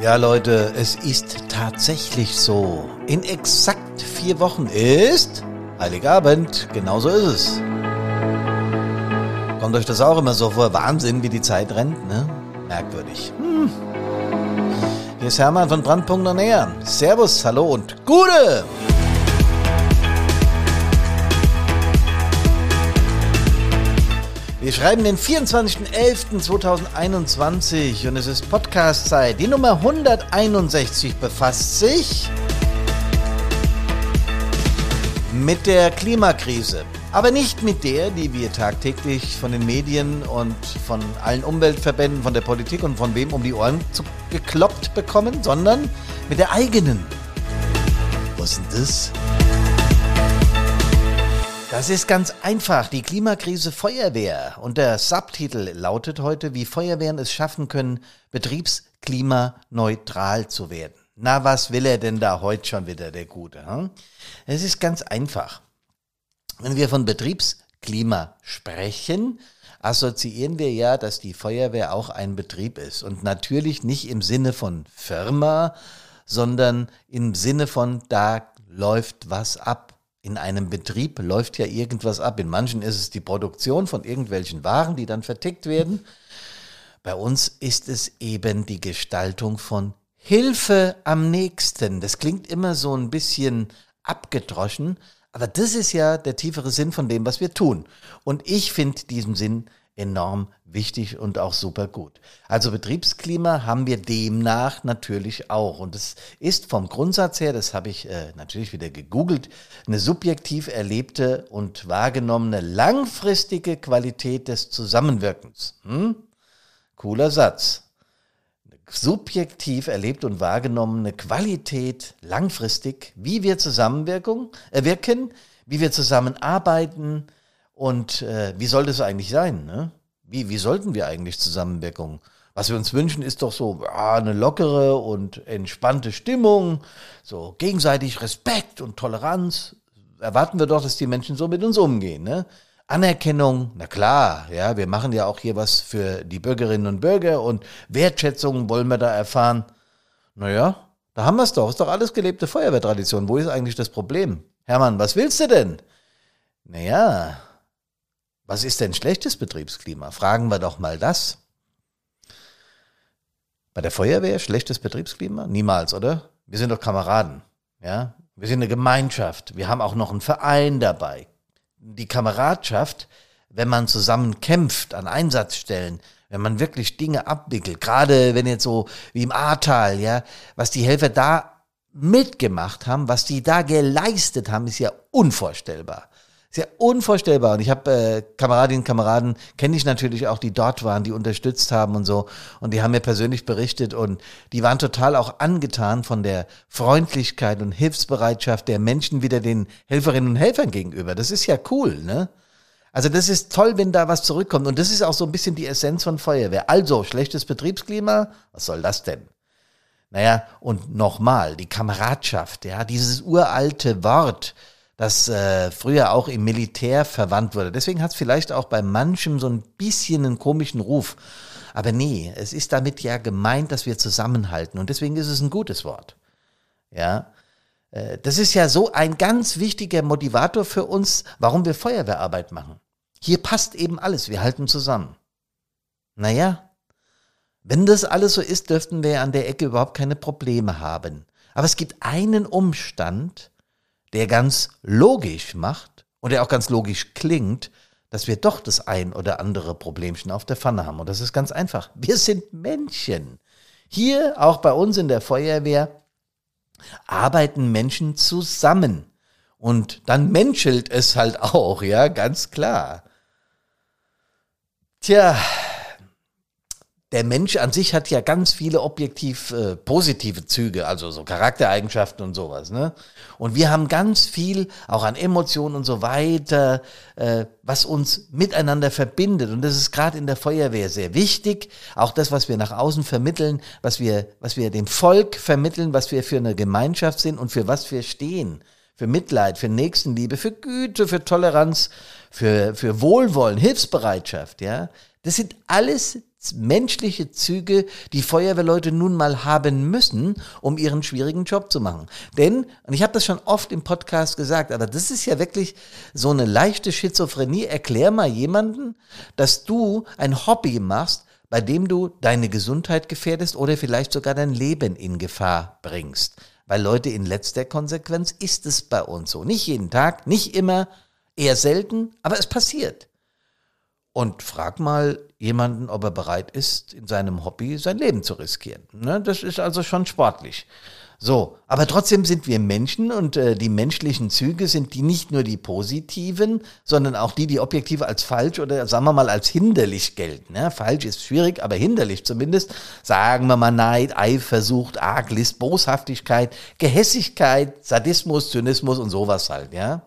Ja, Leute, es ist tatsächlich so. In exakt vier Wochen ist Heiligabend. Genauso ist es. Kommt euch das auch immer so vor? Wahnsinn, wie die Zeit rennt, ne? Merkwürdig. Hm. Hier ist Hermann von Brandpunkt Ernähren. Servus, hallo und Gute! Wir schreiben den 24.11.2021 und es ist Podcast-Zeit. Die Nummer 161 befasst sich mit der Klimakrise. Aber nicht mit der, die wir tagtäglich von den Medien und von allen Umweltverbänden, von der Politik und von wem um die Ohren gekloppt bekommen, sondern mit der eigenen. Was ist denn das? Das ist ganz einfach. Die Klimakrise Feuerwehr. Und der Subtitel lautet heute, wie Feuerwehren es schaffen können, betriebsklimaneutral zu werden. Na, was will er denn da heute schon wieder, der Gute? Hm? Es ist ganz einfach. Wenn wir von Betriebsklima sprechen, assoziieren wir ja, dass die Feuerwehr auch ein Betrieb ist. Und natürlich nicht im Sinne von Firma, sondern im Sinne von, da läuft was ab in einem Betrieb läuft ja irgendwas ab. In manchen ist es die Produktion von irgendwelchen Waren, die dann vertickt werden. Bei uns ist es eben die Gestaltung von Hilfe am nächsten. Das klingt immer so ein bisschen abgedroschen, aber das ist ja der tiefere Sinn von dem, was wir tun. Und ich finde diesen Sinn enorm wichtig und auch super gut. Also Betriebsklima haben wir demnach natürlich auch. Und es ist vom Grundsatz her, das habe ich äh, natürlich wieder gegoogelt, eine subjektiv erlebte und wahrgenommene langfristige Qualität des Zusammenwirkens. Hm? Cooler Satz. Subjektiv erlebt und wahrgenommene Qualität langfristig, wie wir zusammenwirken, äh, wie wir zusammenarbeiten, und äh, wie soll das eigentlich sein? Ne? Wie, wie sollten wir eigentlich Zusammenwirkung? Was wir uns wünschen, ist doch so ah, eine lockere und entspannte Stimmung, so gegenseitig Respekt und Toleranz. Erwarten wir doch, dass die Menschen so mit uns umgehen. Ne? Anerkennung, na klar, ja, wir machen ja auch hier was für die Bürgerinnen und Bürger und Wertschätzung wollen wir da erfahren. Naja, da haben wir es doch, ist doch alles gelebte Feuerwehrtradition. Wo ist eigentlich das Problem? Hermann, was willst du denn? Naja, was ist denn schlechtes Betriebsklima? Fragen wir doch mal das. Bei der Feuerwehr schlechtes Betriebsklima? Niemals, oder? Wir sind doch Kameraden. Ja? Wir sind eine Gemeinschaft. Wir haben auch noch einen Verein dabei. Die Kameradschaft, wenn man zusammen kämpft an Einsatzstellen, wenn man wirklich Dinge abwickelt, gerade wenn jetzt so wie im Ahrtal, ja, was die Helfer da mitgemacht haben, was die da geleistet haben, ist ja unvorstellbar. Ist ja unvorstellbar. Und ich habe äh, Kameradinnen und Kameraden, kenne ich natürlich auch, die dort waren, die unterstützt haben und so. Und die haben mir persönlich berichtet und die waren total auch angetan von der Freundlichkeit und Hilfsbereitschaft der Menschen wieder den Helferinnen und Helfern gegenüber. Das ist ja cool, ne? Also das ist toll, wenn da was zurückkommt. Und das ist auch so ein bisschen die Essenz von Feuerwehr. Also, schlechtes Betriebsklima, was soll das denn? Naja, und nochmal, die Kameradschaft, ja, dieses uralte Wort, das äh, früher auch im Militär verwandt wurde. Deswegen hat es vielleicht auch bei manchem so ein bisschen einen komischen Ruf. Aber nee, es ist damit ja gemeint, dass wir zusammenhalten. Und deswegen ist es ein gutes Wort. Ja. Äh, das ist ja so ein ganz wichtiger Motivator für uns, warum wir Feuerwehrarbeit machen. Hier passt eben alles. Wir halten zusammen. Naja, wenn das alles so ist, dürften wir an der Ecke überhaupt keine Probleme haben. Aber es gibt einen Umstand, der ganz logisch macht und der auch ganz logisch klingt, dass wir doch das ein oder andere Problemchen auf der Pfanne haben. Und das ist ganz einfach. Wir sind Menschen. Hier, auch bei uns in der Feuerwehr, arbeiten Menschen zusammen. Und dann menschelt es halt auch, ja, ganz klar. Tja, der Mensch an sich hat ja ganz viele objektiv äh, positive Züge, also so Charaktereigenschaften und sowas. Ne? Und wir haben ganz viel auch an Emotionen und so weiter, äh, was uns miteinander verbindet. Und das ist gerade in der Feuerwehr sehr wichtig. Auch das, was wir nach außen vermitteln, was wir, was wir dem Volk vermitteln, was wir für eine Gemeinschaft sind und für was wir stehen. Für Mitleid, für Nächstenliebe, für Güte, für Toleranz, für, für Wohlwollen, Hilfsbereitschaft, ja. Das sind alles menschliche Züge die Feuerwehrleute nun mal haben müssen, um ihren schwierigen Job zu machen. Denn, und ich habe das schon oft im Podcast gesagt, aber das ist ja wirklich so eine leichte Schizophrenie. Erklär mal jemanden, dass du ein Hobby machst, bei dem du deine Gesundheit gefährdest oder vielleicht sogar dein Leben in Gefahr bringst. Weil Leute, in letzter Konsequenz ist es bei uns so. Nicht jeden Tag, nicht immer, eher selten, aber es passiert. Und frag mal jemanden, ob er bereit ist, in seinem Hobby sein Leben zu riskieren. Ne? Das ist also schon sportlich. So, aber trotzdem sind wir Menschen und äh, die menschlichen Züge sind die nicht nur die positiven, sondern auch die, die objektiv als falsch oder sagen wir mal als hinderlich gelten. Ne? Falsch ist schwierig, aber hinderlich zumindest. Sagen wir mal Neid, Eifersucht, Arglist, Boshaftigkeit, Gehässigkeit, Sadismus, Zynismus und sowas halt, ja.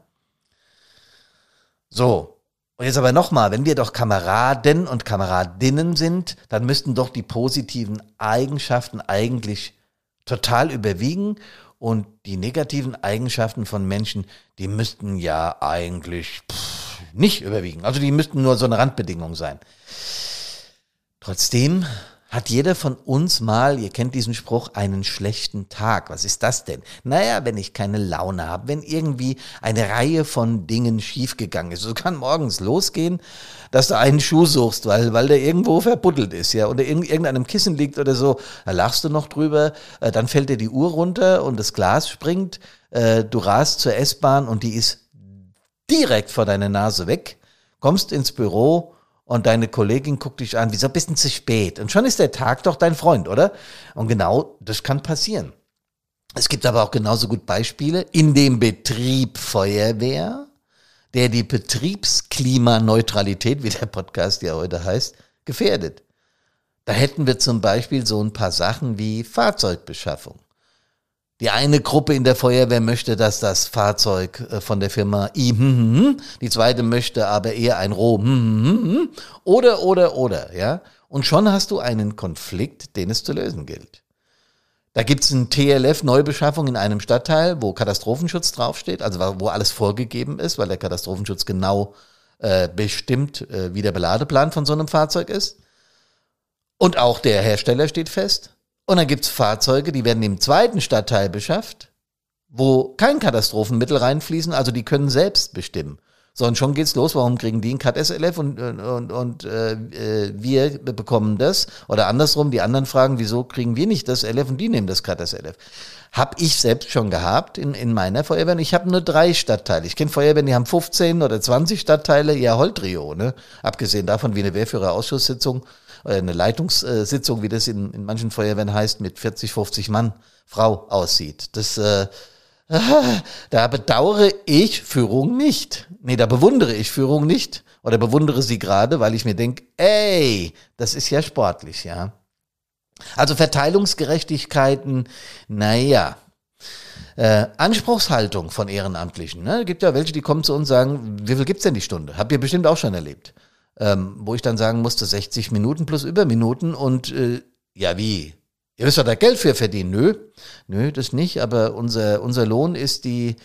So, und jetzt aber nochmal, wenn wir doch Kameraden und Kameradinnen sind, dann müssten doch die positiven Eigenschaften eigentlich total überwiegen und die negativen Eigenschaften von Menschen, die müssten ja eigentlich pff, nicht überwiegen. Also die müssten nur so eine Randbedingung sein. Trotzdem hat jeder von uns mal, ihr kennt diesen Spruch, einen schlechten Tag. Was ist das denn? Naja, wenn ich keine Laune habe, wenn irgendwie eine Reihe von Dingen schiefgegangen ist. So kann morgens losgehen, dass du einen Schuh suchst, weil, weil der irgendwo verbuddelt ist, ja, oder in irgendeinem Kissen liegt oder so. Da lachst du noch drüber, äh, dann fällt dir die Uhr runter und das Glas springt, äh, du rast zur S-Bahn und die ist direkt vor deiner Nase weg, kommst ins Büro und deine Kollegin guckt dich an, wieso bist du zu spät? Und schon ist der Tag doch dein Freund, oder? Und genau das kann passieren. Es gibt aber auch genauso gut Beispiele in dem Betrieb Feuerwehr, der die Betriebsklimaneutralität, wie der Podcast ja heute heißt, gefährdet. Da hätten wir zum Beispiel so ein paar Sachen wie Fahrzeugbeschaffung. Die eine Gruppe in der Feuerwehr möchte, dass das Fahrzeug äh, von der Firma I, hm, hm, hm. die zweite möchte aber eher ein Roh, oder, oder, oder, ja. Und schon hast du einen Konflikt, den es zu lösen gilt. Da gibt's ein TLF-Neubeschaffung in einem Stadtteil, wo Katastrophenschutz draufsteht, also wo alles vorgegeben ist, weil der Katastrophenschutz genau äh, bestimmt, äh, wie der Beladeplan von so einem Fahrzeug ist. Und auch der Hersteller steht fest. Und dann gibt's Fahrzeuge, die werden im zweiten Stadtteil beschafft, wo kein Katastrophenmittel reinfließen, also die können selbst bestimmen. So, und schon geht's los. Warum kriegen die ein Cut SLF und, und, und äh, wir bekommen das? Oder andersrum, die anderen fragen, wieso kriegen wir nicht das LF und die nehmen das Cut SLF? Hab ich selbst schon gehabt in, in meiner Feuerwehr. Ich habe nur drei Stadtteile. Ich kenne Feuerwehren, die haben 15 oder 20 Stadtteile, ja, Holtrio, ne? Abgesehen davon, wie eine Wehrführerausschusssitzung eine Leitungssitzung, wie das in, in manchen Feuerwehren heißt, mit 40, 50 Mann Frau aussieht. Das, äh, da bedauere ich Führung nicht. Nee, da bewundere ich Führung nicht oder bewundere sie gerade, weil ich mir denke, ey, das ist ja sportlich, ja. Also Verteilungsgerechtigkeiten, naja. Äh, Anspruchshaltung von Ehrenamtlichen. Ne? Gibt ja welche, die kommen zu uns und sagen, wie viel gibt's denn die Stunde? Habt ihr bestimmt auch schon erlebt ähm, wo ich dann sagen musste, 60 Minuten plus Überminuten und äh, ja wie? Ihr müsst doch da Geld für verdienen. Nö, nö, das nicht, aber unser, unser Lohn ist die,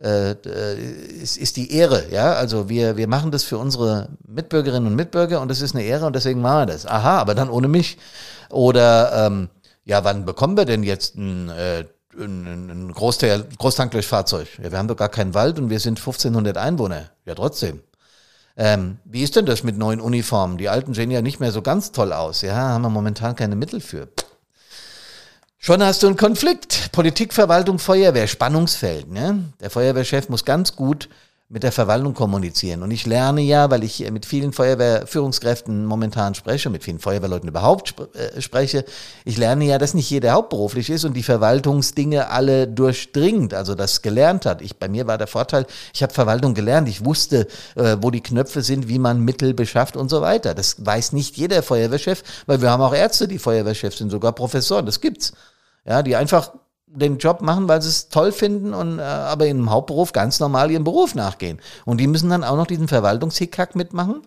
äh, ist, ist die Ehre, ja. Also wir, wir machen das für unsere Mitbürgerinnen und Mitbürger und das ist eine Ehre und deswegen machen wir das. Aha, aber dann ohne mich. Oder ähm, ja, wann bekommen wir denn jetzt ein, äh, ein, ein Großteil, Großtankdurchfahrzeug? Ja, wir haben doch gar keinen Wald und wir sind 1500 Einwohner. Ja, trotzdem. Ähm, wie ist denn das mit neuen Uniformen? Die alten sehen ja nicht mehr so ganz toll aus. Ja, haben wir momentan keine Mittel für. Schon hast du einen Konflikt. Politik, Verwaltung, Feuerwehr, Spannungsfeld. Ne? Der Feuerwehrchef muss ganz gut mit der Verwaltung kommunizieren. Und ich lerne ja, weil ich mit vielen Feuerwehrführungskräften momentan spreche, mit vielen Feuerwehrleuten überhaupt sp äh, spreche, ich lerne ja, dass nicht jeder hauptberuflich ist und die Verwaltungsdinge alle durchdringt, also das gelernt hat. Ich, bei mir war der Vorteil, ich habe Verwaltung gelernt, ich wusste, äh, wo die Knöpfe sind, wie man Mittel beschafft und so weiter. Das weiß nicht jeder Feuerwehrchef, weil wir haben auch Ärzte, die Feuerwehrchefs sind, sogar Professoren, das gibt's. Ja, die einfach den Job machen, weil sie es toll finden und äh, aber im Hauptberuf ganz normal ihrem Beruf nachgehen. Und die müssen dann auch noch diesen Verwaltungshickhack mitmachen,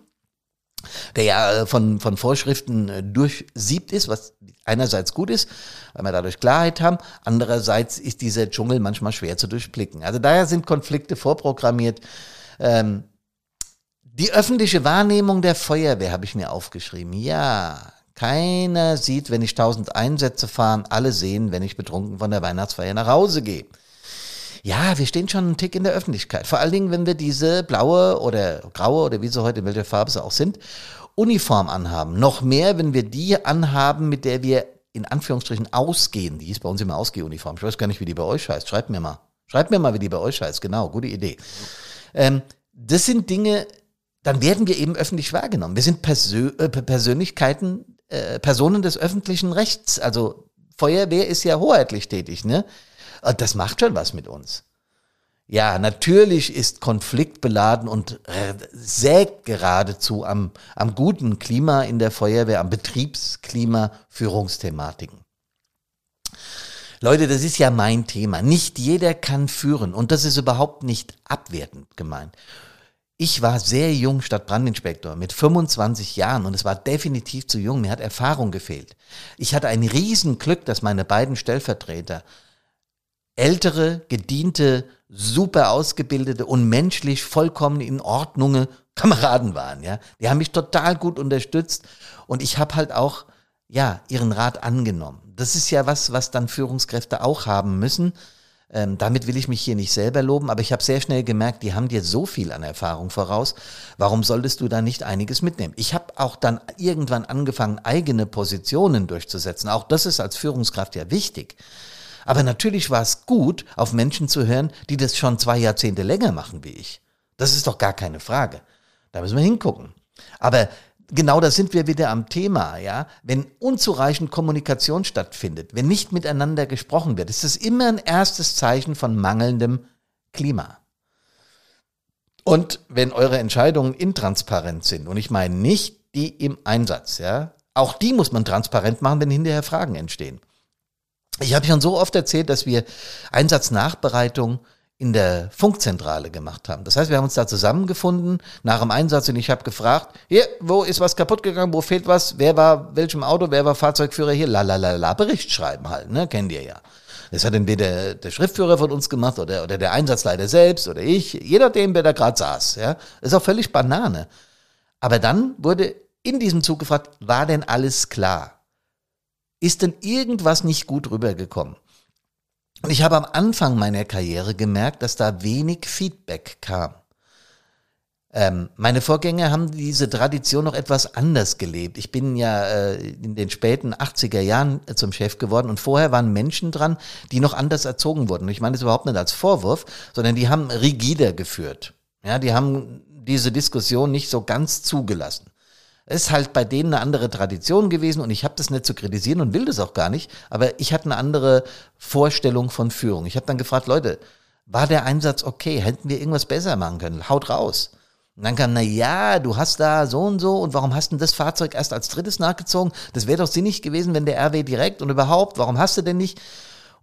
der ja äh, von, von Vorschriften äh, durchsiebt ist, was einerseits gut ist, weil wir dadurch Klarheit haben, andererseits ist dieser Dschungel manchmal schwer zu durchblicken. Also daher sind Konflikte vorprogrammiert. Ähm, die öffentliche Wahrnehmung der Feuerwehr habe ich mir aufgeschrieben. Ja, Keiner sieht, wenn ich 1000 Einsätze fahre, alle sehen, wenn ich betrunken von der Weihnachtsfeier nach Hause gehe. Ja, wir stehen schon einen Tick in der Öffentlichkeit. Vor allen Dingen, wenn wir diese blaue oder graue oder wie sie heute, in welcher Farbe sie auch sind, Uniform anhaben. Noch mehr, wenn wir die anhaben, mit der wir in Anführungsstrichen ausgehen. Die ist bei uns immer Ausgehuniform. Ich weiß gar nicht, wie die bei euch heißt. Schreibt mir mal. Schreibt mir mal, wie die bei euch heißt. Genau, gute Idee. Ähm, das sind Dinge, dann werden wir eben öffentlich wahrgenommen. Wir sind Persö äh, Persönlichkeiten, äh, Personen des öffentlichen Rechts. Also Feuerwehr ist ja hoheitlich tätig, ne? Und das macht schon was mit uns. Ja, natürlich ist konfliktbeladen und äh, sägt geradezu am, am guten Klima in der Feuerwehr, am Betriebsklima Führungsthematiken. Leute, das ist ja mein Thema. Nicht jeder kann führen und das ist überhaupt nicht abwertend gemeint. Ich war sehr jung Stadtbrandinspektor mit 25 Jahren und es war definitiv zu jung. Mir hat Erfahrung gefehlt. Ich hatte ein Riesenglück, dass meine beiden Stellvertreter ältere, gediente, super ausgebildete und menschlich vollkommen in Ordnung Kameraden waren, ja. Die haben mich total gut unterstützt und ich habe halt auch, ja, ihren Rat angenommen. Das ist ja was, was dann Führungskräfte auch haben müssen. Ähm, damit will ich mich hier nicht selber loben, aber ich habe sehr schnell gemerkt, die haben dir so viel an Erfahrung voraus. Warum solltest du da nicht einiges mitnehmen? Ich habe auch dann irgendwann angefangen, eigene Positionen durchzusetzen. Auch das ist als Führungskraft ja wichtig. Aber natürlich war es gut, auf Menschen zu hören, die das schon zwei Jahrzehnte länger machen wie ich. Das ist doch gar keine Frage. Da müssen wir hingucken. Aber genau da sind wir wieder am Thema, ja. Wenn unzureichend Kommunikation stattfindet, wenn nicht miteinander gesprochen wird, ist das immer ein erstes Zeichen von mangelndem Klima. Und wenn eure Entscheidungen intransparent sind, und ich meine nicht die im Einsatz, ja, auch die muss man transparent machen, wenn hinterher Fragen entstehen. Ich habe schon so oft erzählt, dass wir Einsatznachbereitung in der Funkzentrale gemacht haben. Das heißt, wir haben uns da zusammengefunden nach dem Einsatz und ich habe gefragt, hier, wo ist was kaputt gegangen, wo fehlt was, wer war welchem Auto, wer war Fahrzeugführer hier, la la la la, Bericht schreiben halt, ne, kennt ihr ja. Das hat entweder der Schriftführer von uns gemacht oder, oder der Einsatzleiter selbst oder ich, je nachdem, wer da gerade saß, ja. Ist auch völlig Banane. Aber dann wurde in diesem Zug gefragt, war denn alles klar? Ist denn irgendwas nicht gut rübergekommen? Und ich habe am Anfang meiner Karriere gemerkt, dass da wenig Feedback kam. Ähm, meine Vorgänger haben diese Tradition noch etwas anders gelebt. Ich bin ja äh, in den späten 80er Jahren äh, zum Chef geworden und vorher waren Menschen dran, die noch anders erzogen wurden. Ich meine das überhaupt nicht als Vorwurf, sondern die haben rigider geführt. Ja, die haben diese Diskussion nicht so ganz zugelassen ist halt bei denen eine andere Tradition gewesen und ich habe das nicht zu kritisieren und will das auch gar nicht, aber ich hatte eine andere Vorstellung von Führung. Ich habe dann gefragt, Leute, war der Einsatz okay? Hätten wir irgendwas besser machen können? Haut raus. Und dann kam, na ja, du hast da so und so und warum hast du das Fahrzeug erst als drittes nachgezogen? Das wäre doch sinnig gewesen, wenn der RW direkt und überhaupt, warum hast du denn nicht?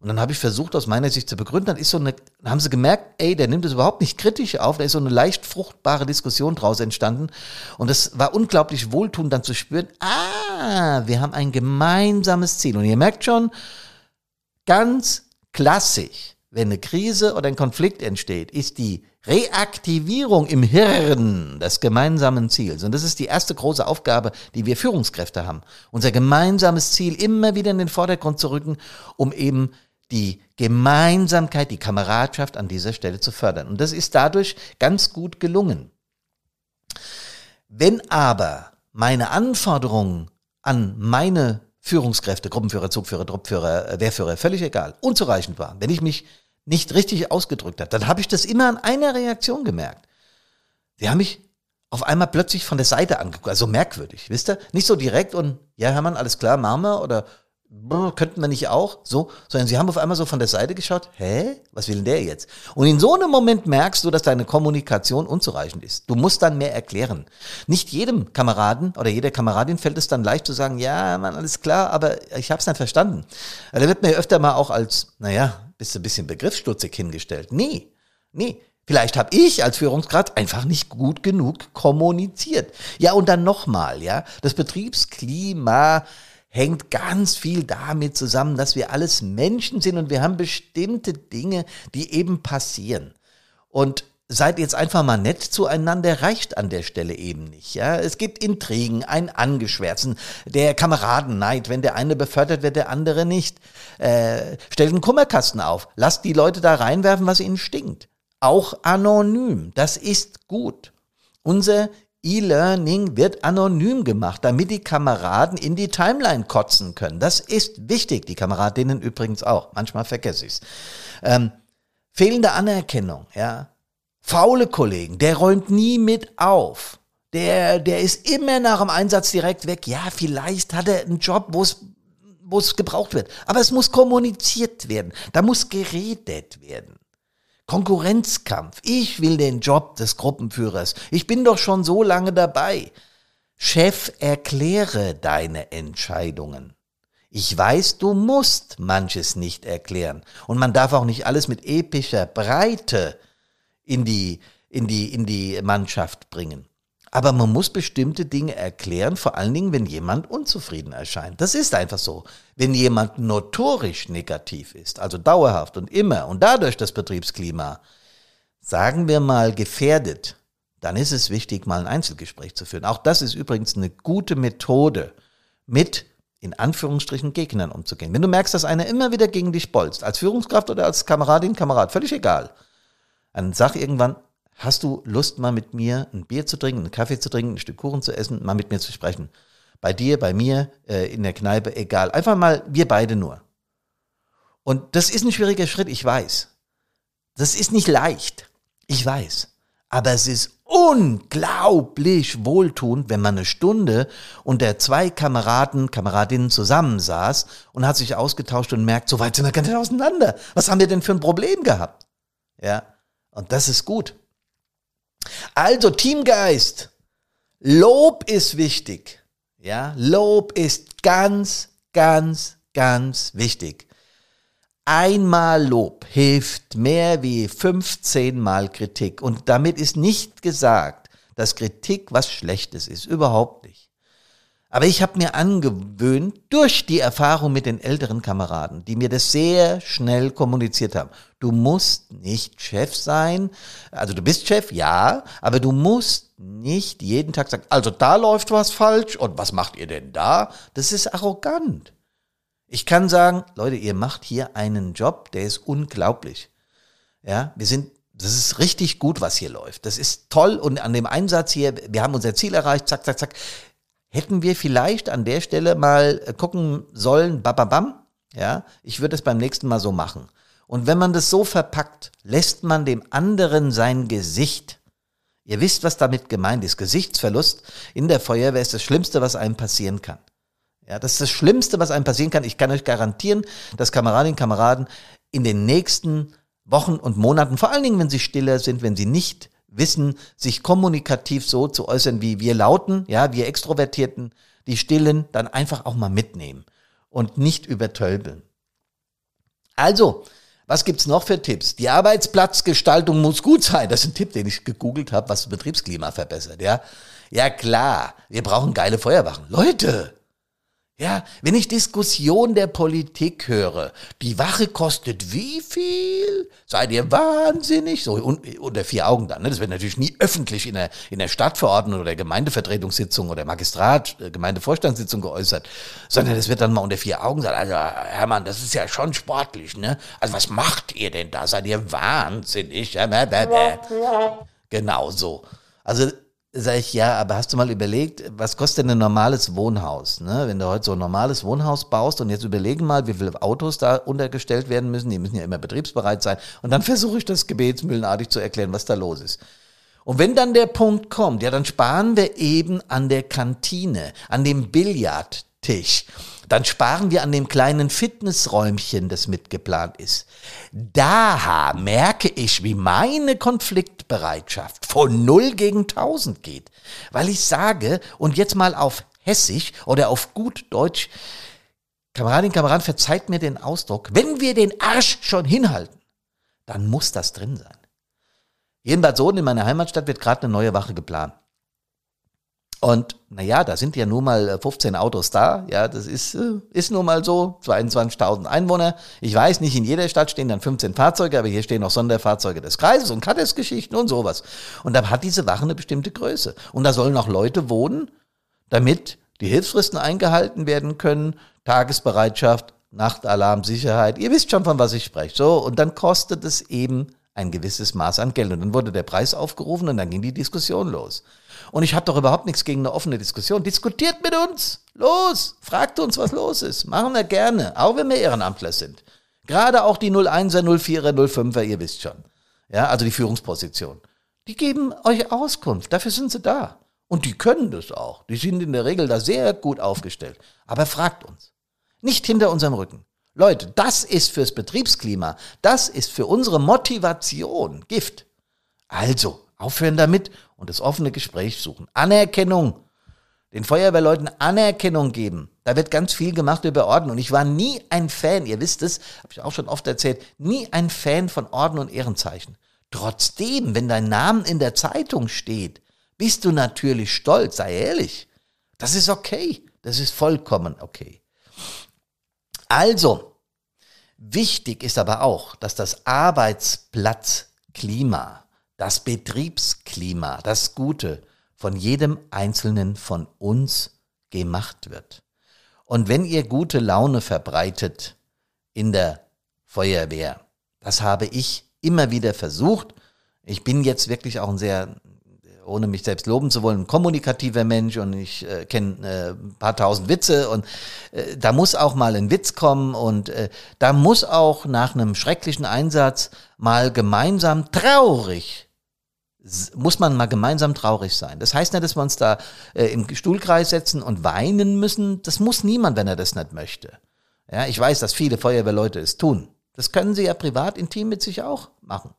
Und dann habe ich versucht, aus meiner Sicht zu begründen. Dann ist so eine, haben sie gemerkt, ey, der nimmt es überhaupt nicht kritisch auf. Da ist so eine leicht fruchtbare Diskussion draus entstanden. Und es war unglaublich wohltuend, dann zu spüren, ah, wir haben ein gemeinsames Ziel. Und ihr merkt schon, ganz klassisch, wenn eine Krise oder ein Konflikt entsteht, ist die Reaktivierung im Hirn des gemeinsamen Ziels. Und das ist die erste große Aufgabe, die wir Führungskräfte haben. Unser gemeinsames Ziel immer wieder in den Vordergrund zu rücken, um eben die Gemeinsamkeit, die Kameradschaft an dieser Stelle zu fördern. Und das ist dadurch ganz gut gelungen. Wenn aber meine Anforderungen an meine Führungskräfte, Gruppenführer, Zugführer, Truppführer, äh, Wehrführer, völlig egal, unzureichend waren, wenn ich mich nicht richtig ausgedrückt habe, dann habe ich das immer an einer Reaktion gemerkt. Die haben mich auf einmal plötzlich von der Seite angeguckt, also merkwürdig, wisst ihr? Nicht so direkt und, ja Hermann, alles klar, machen wir oder könnten wir nicht auch? So, sondern sie haben auf einmal so von der Seite geschaut, hä? Was will denn der jetzt? Und in so einem Moment merkst du, dass deine Kommunikation unzureichend ist. Du musst dann mehr erklären. Nicht jedem Kameraden oder jeder Kameradin fällt es dann leicht zu sagen, ja, man, alles klar, aber ich habe es nicht verstanden. Da wird mir öfter mal auch als, naja, bist du ein bisschen begriffsstutzig hingestellt. Nee, nee. Vielleicht habe ich als Führungsgrad einfach nicht gut genug kommuniziert. Ja, und dann nochmal, ja, das Betriebsklima hängt ganz viel damit zusammen, dass wir alles Menschen sind und wir haben bestimmte Dinge, die eben passieren. Und seid jetzt einfach mal nett zueinander, reicht an der Stelle eben nicht. Ja? Es gibt Intrigen, ein Angeschwärzen, der Kameradenneid, wenn der eine befördert wird, der andere nicht. Äh, stellt einen Kummerkasten auf, lasst die Leute da reinwerfen, was ihnen stinkt. Auch anonym, das ist gut. Unser E-Learning wird anonym gemacht, damit die Kameraden in die Timeline kotzen können. Das ist wichtig, die Kameradinnen übrigens auch. Manchmal vergesse ich's. Ähm, fehlende Anerkennung, ja, Faule Kollegen, der räumt nie mit auf. Der, der ist immer nach dem Einsatz direkt weg. Ja, vielleicht hat er einen Job, wo es wo es gebraucht wird. Aber es muss kommuniziert werden. Da muss geredet werden. Konkurrenzkampf. Ich will den Job des Gruppenführers. Ich bin doch schon so lange dabei. Chef, erkläre deine Entscheidungen. Ich weiß, du musst manches nicht erklären. Und man darf auch nicht alles mit epischer Breite in die, in die, in die Mannschaft bringen. Aber man muss bestimmte Dinge erklären, vor allen Dingen, wenn jemand unzufrieden erscheint. Das ist einfach so. Wenn jemand notorisch negativ ist, also dauerhaft und immer und dadurch das Betriebsklima, sagen wir mal, gefährdet, dann ist es wichtig, mal ein Einzelgespräch zu führen. Auch das ist übrigens eine gute Methode, mit in Anführungsstrichen Gegnern umzugehen. Wenn du merkst, dass einer immer wieder gegen dich bolzt, als Führungskraft oder als Kameradin, Kamerad, völlig egal, dann sag irgendwann, hast du Lust mal mit mir ein Bier zu trinken, einen Kaffee zu trinken, ein Stück Kuchen zu essen, mal mit mir zu sprechen. Bei dir, bei mir, äh, in der Kneipe, egal. Einfach mal wir beide nur. Und das ist ein schwieriger Schritt, ich weiß. Das ist nicht leicht, ich weiß. Aber es ist unglaublich wohltuend, wenn man eine Stunde unter zwei Kameraden, Kameradinnen zusammensaß und hat sich ausgetauscht und merkt, so weit sind wir nicht auseinander. Was haben wir denn für ein Problem gehabt? Ja. Und das ist gut. Also Teamgeist. Lob ist wichtig. Ja, Lob ist ganz, ganz, ganz wichtig. Einmal Lob hilft mehr wie 15 Mal Kritik. Und damit ist nicht gesagt, dass Kritik was Schlechtes ist. Überhaupt nicht. Aber ich habe mir angewöhnt, durch die Erfahrung mit den älteren Kameraden, die mir das sehr schnell kommuniziert haben, du musst nicht Chef sein, also du bist Chef, ja, aber du musst nicht jeden Tag sagen, also da läuft was falsch und was macht ihr denn da? Das ist arrogant. Ich kann sagen, Leute, ihr macht hier einen Job, der ist unglaublich. Ja, wir sind das ist richtig gut, was hier läuft. Das ist toll und an dem Einsatz hier, wir haben unser Ziel erreicht, zack, zack, zack hätten wir vielleicht an der Stelle mal äh, gucken sollen, bababam, ja, ich würde es beim nächsten Mal so machen. Und wenn man das so verpackt, lässt man dem anderen sein Gesicht. Ihr wisst, was damit gemeint ist. Gesichtsverlust in der Feuerwehr ist das Schlimmste, was einem passieren kann. Ja, das ist das Schlimmste, was einem passieren kann. Ich kann euch garantieren, dass Kameradinnen und Kameraden in den nächsten Wochen und Monaten, vor allen Dingen, wenn sie stiller sind, wenn sie nicht wissen, sich kommunikativ so zu äußern, wie wir Lauten, ja, wir Extrovertierten, die Stillen, dann einfach auch mal mitnehmen und nicht übertölpeln. Also, was gibt's noch für Tipps? Die Arbeitsplatzgestaltung muss gut sein. Das ist ein Tipp, den ich gegoogelt habe, was das Betriebsklima verbessert, ja. Ja klar, wir brauchen geile Feuerwachen. Leute, ja, wenn ich Diskussion der Politik höre, die Wache kostet wie viel? Seid ihr wahnsinnig? So unter vier Augen dann. Ne? Das wird natürlich nie öffentlich in der, in der Stadtverordnung oder Gemeindevertretungssitzung oder Magistrat, äh, Gemeindevorstandssitzung geäußert, sondern das wird dann mal unter vier Augen gesagt. Also Hermann, das ist ja schon sportlich, ne? Also was macht ihr denn da? Seid ihr wahnsinnig? Genau so. Also Sag ich, ja, aber hast du mal überlegt, was kostet denn ein normales Wohnhaus? Ne? Wenn du heute so ein normales Wohnhaus baust und jetzt überlegen mal, wie viele Autos da untergestellt werden müssen, die müssen ja immer betriebsbereit sein. Und dann versuche ich das gebetsmühlenartig zu erklären, was da los ist. Und wenn dann der Punkt kommt, ja, dann sparen wir eben an der Kantine, an dem Billardtisch, dann sparen wir an dem kleinen Fitnessräumchen, das mitgeplant ist. Da merke ich, wie meine Konfliktbereitschaft von 0 gegen 1000 geht. Weil ich sage, und jetzt mal auf Hessisch oder auf gut Deutsch, Kameradin, Kamerad, verzeiht mir den Ausdruck, wenn wir den Arsch schon hinhalten, dann muss das drin sein. Bad Soden, in meiner Heimatstadt, wird gerade eine neue Wache geplant. Und naja, da sind ja nur mal 15 Autos da. Ja, das ist, äh, ist nun mal so. 22.000 Einwohner. Ich weiß, nicht in jeder Stadt stehen dann 15 Fahrzeuge, aber hier stehen auch Sonderfahrzeuge des Kreises und Kattesgeschichten und sowas. Und da hat diese Wache eine bestimmte Größe. Und da sollen auch Leute wohnen, damit die Hilfsfristen eingehalten werden können, Tagesbereitschaft, Nachtalarm, Sicherheit. Ihr wisst schon, von was ich spreche. So, und dann kostet es eben ein gewisses Maß an Geld. Und dann wurde der Preis aufgerufen und dann ging die Diskussion los. Und ich habe doch überhaupt nichts gegen eine offene Diskussion. Diskutiert mit uns. Los. Fragt uns, was los ist. Machen wir gerne. Auch wenn wir Ehrenamtler sind. Gerade auch die 01er, 04er, 05er, ihr wisst schon. Ja, also die Führungsposition. Die geben euch Auskunft. Dafür sind sie da. Und die können das auch. Die sind in der Regel da sehr gut aufgestellt. Aber fragt uns. Nicht hinter unserem Rücken. Leute, das ist fürs Betriebsklima, das ist für unsere Motivation Gift. Also, aufhören damit und das offene Gespräch suchen. Anerkennung. Den Feuerwehrleuten Anerkennung geben. Da wird ganz viel gemacht über Orden. Und ich war nie ein Fan, ihr wisst es, habe ich auch schon oft erzählt, nie ein Fan von Orden und Ehrenzeichen. Trotzdem, wenn dein Name in der Zeitung steht, bist du natürlich stolz, sei ehrlich. Das ist okay. Das ist vollkommen okay. Also, wichtig ist aber auch, dass das Arbeitsplatzklima, das Betriebsklima, das Gute von jedem Einzelnen von uns gemacht wird. Und wenn ihr gute Laune verbreitet in der Feuerwehr, das habe ich immer wieder versucht. Ich bin jetzt wirklich auch ein sehr ohne mich selbst loben zu wollen, ein kommunikativer Mensch und ich äh, kenne äh, ein paar tausend Witze und äh, da muss auch mal ein Witz kommen und äh, da muss auch nach einem schrecklichen Einsatz mal gemeinsam traurig muss man mal gemeinsam traurig sein. Das heißt nicht, dass wir uns da äh, im Stuhlkreis setzen und weinen müssen. Das muss niemand, wenn er das nicht möchte. Ja, ich weiß, dass viele Feuerwehrleute es tun. Das können sie ja privat, intim mit sich auch machen.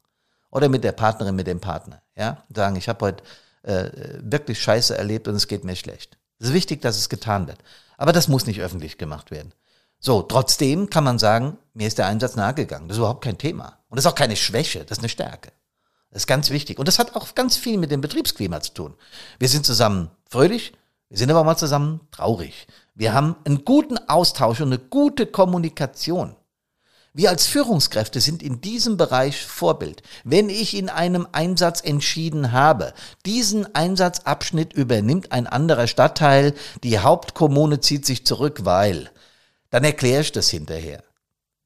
Oder mit der Partnerin, mit dem Partner. Ja, sagen, ich habe heute äh, wirklich Scheiße erlebt und es geht mir schlecht. Es ist wichtig, dass es getan wird. Aber das muss nicht öffentlich gemacht werden. So, trotzdem kann man sagen, mir ist der Einsatz nahegegangen. Das ist überhaupt kein Thema. Und das ist auch keine Schwäche, das ist eine Stärke. Das ist ganz wichtig. Und das hat auch ganz viel mit dem Betriebsklima zu tun. Wir sind zusammen fröhlich, wir sind aber mal zusammen traurig. Wir haben einen guten Austausch und eine gute Kommunikation. Wir als Führungskräfte sind in diesem Bereich Vorbild. Wenn ich in einem Einsatz entschieden habe, diesen Einsatzabschnitt übernimmt ein anderer Stadtteil, die Hauptkommune zieht sich zurück, weil, dann erkläre ich das hinterher.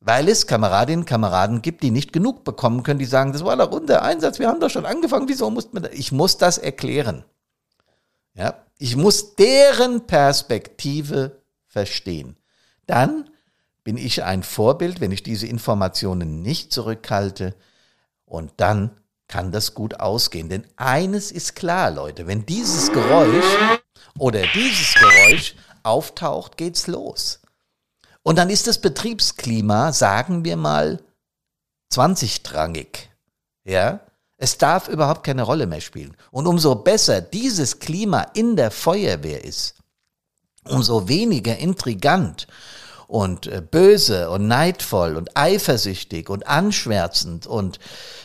Weil es Kameradinnen und Kameraden gibt, die nicht genug bekommen können, die sagen, das war doch unser Einsatz, wir haben doch schon angefangen, wieso muss man das? Ich muss das erklären. Ja, ich muss deren Perspektive verstehen. Dann bin ich ein Vorbild, wenn ich diese Informationen nicht zurückhalte. Und dann kann das gut ausgehen. Denn eines ist klar, Leute, wenn dieses Geräusch oder dieses Geräusch auftaucht, geht's los. Und dann ist das Betriebsklima, sagen wir mal, 20-drangig. Ja? Es darf überhaupt keine Rolle mehr spielen. Und umso besser dieses Klima in der Feuerwehr ist, umso weniger intrigant und äh, böse und neidvoll und eifersüchtig und anschwärzend und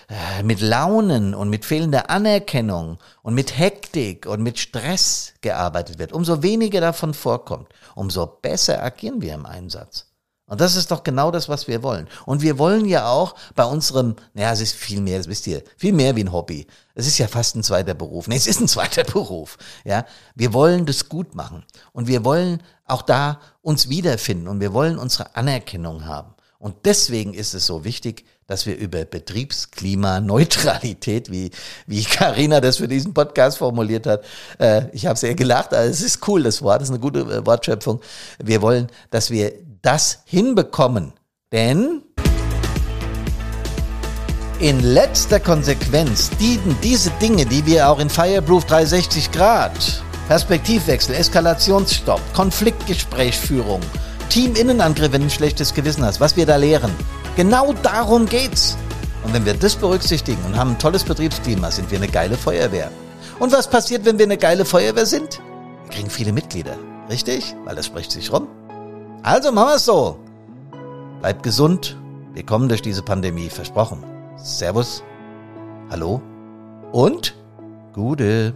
äh, mit Launen und mit fehlender Anerkennung und mit Hektik und mit Stress gearbeitet wird, umso weniger davon vorkommt, umso besser agieren wir im Einsatz. Und das ist doch genau das, was wir wollen. Und wir wollen ja auch bei unserem, naja, es ist viel mehr, das wisst ihr, viel mehr wie ein Hobby. Es ist ja fast ein zweiter Beruf. Nee, es ist ein zweiter Beruf. Ja, wir wollen das gut machen. Und wir wollen auch da uns wiederfinden. Und wir wollen unsere Anerkennung haben. Und deswegen ist es so wichtig, dass wir über Betriebsklimaneutralität, wie wie Karina das für diesen Podcast formuliert hat, äh, ich habe sehr gelacht, also es ist cool, das Wort, das ist eine gute äh, Wortschöpfung. Wir wollen, dass wir das hinbekommen. Denn in letzter Konsequenz dienen diese Dinge, die wir auch in Fireproof 360 Grad, Perspektivwechsel, Eskalationsstopp, Konfliktgesprächsführung, Teaminnenangriff, wenn du ein schlechtes Gewissen hast, was wir da lehren. Genau darum geht's. Und wenn wir das berücksichtigen und haben ein tolles Betriebsklima, sind wir eine geile Feuerwehr. Und was passiert, wenn wir eine geile Feuerwehr sind? Wir kriegen viele Mitglieder. Richtig? Weil das spricht sich rum. Also machen wir es so. Bleibt gesund. Wir kommen durch diese Pandemie, versprochen. Servus. Hallo. Und Gute.